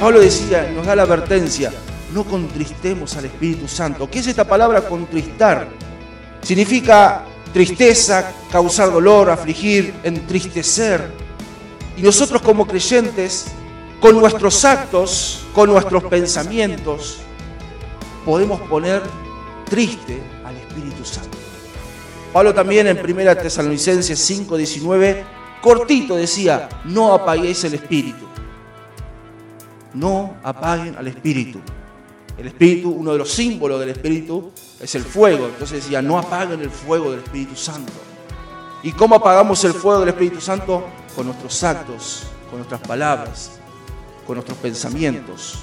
Pablo decía, nos da la advertencia, no contristemos al Espíritu Santo. ¿Qué es esta palabra contristar? Significa tristeza, causar dolor, afligir, entristecer. Y nosotros como creyentes, con nuestros actos, con nuestros pensamientos, podemos poner triste al Espíritu Santo. Pablo también en 1 Tesalonicenses 5:19, cortito decía, no apaguéis el Espíritu. No apaguen al Espíritu. El Espíritu, uno de los símbolos del Espíritu es el fuego. Entonces decía, no apaguen el fuego del Espíritu Santo. ¿Y cómo apagamos el fuego del Espíritu Santo? Con nuestros actos, con nuestras palabras, con nuestros pensamientos.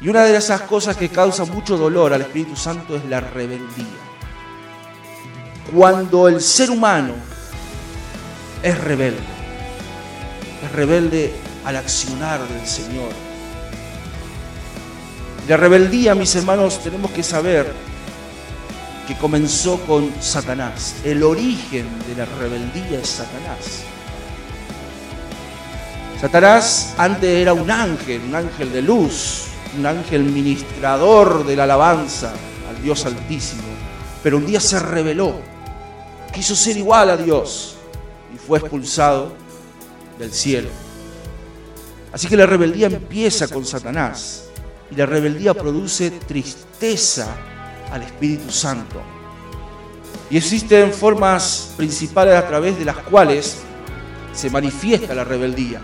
Y una de esas cosas que causa mucho dolor al Espíritu Santo es la rebeldía. Cuando el ser humano es rebelde, es rebelde al accionar del Señor. La rebeldía, mis hermanos, tenemos que saber que comenzó con Satanás. El origen de la rebeldía es Satanás. Satanás antes era un ángel, un ángel de luz, un ángel ministrador de la alabanza al Dios Altísimo, pero un día se rebeló, quiso ser igual a Dios y fue expulsado del cielo. Así que la rebeldía empieza con Satanás y la rebeldía produce tristeza al Espíritu Santo. Y existen formas principales a través de las cuales se manifiesta la rebeldía.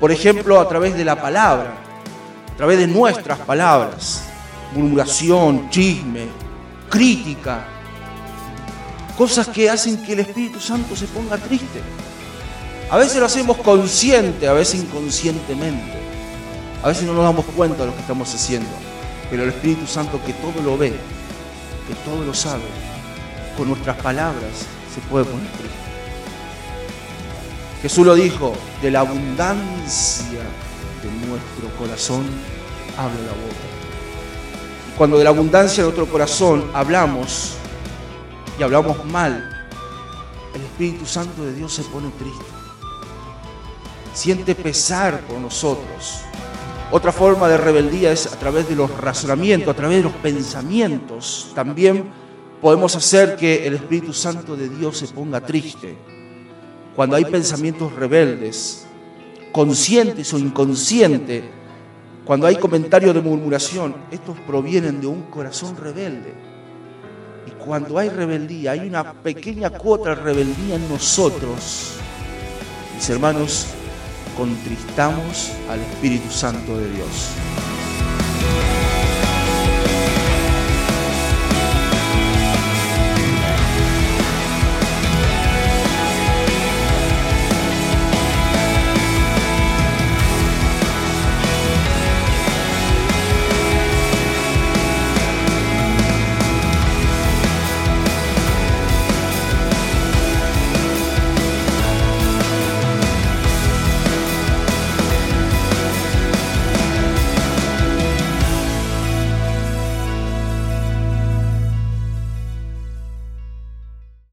Por ejemplo, a través de la palabra a través de nuestras palabras, murmuración, chisme, crítica, cosas que hacen que el Espíritu Santo se ponga triste. A veces lo hacemos consciente, a veces inconscientemente. A veces no nos damos cuenta de lo que estamos haciendo. Pero el Espíritu Santo que todo lo ve, que todo lo sabe, con nuestras palabras se puede poner triste. Jesús lo dijo, de la abundancia de nuestro corazón habla la boca. Y cuando de la abundancia de nuestro corazón hablamos y hablamos mal, el Espíritu Santo de Dios se pone triste. Siente pesar por nosotros. Otra forma de rebeldía es a través de los razonamientos, a través de los pensamientos. También podemos hacer que el Espíritu Santo de Dios se ponga triste. Cuando hay pensamientos rebeldes, conscientes o inconscientes, cuando hay comentarios de murmuración, estos provienen de un corazón rebelde. Y cuando hay rebeldía, hay una pequeña cuota de rebeldía en nosotros, mis hermanos, contristamos al Espíritu Santo de Dios.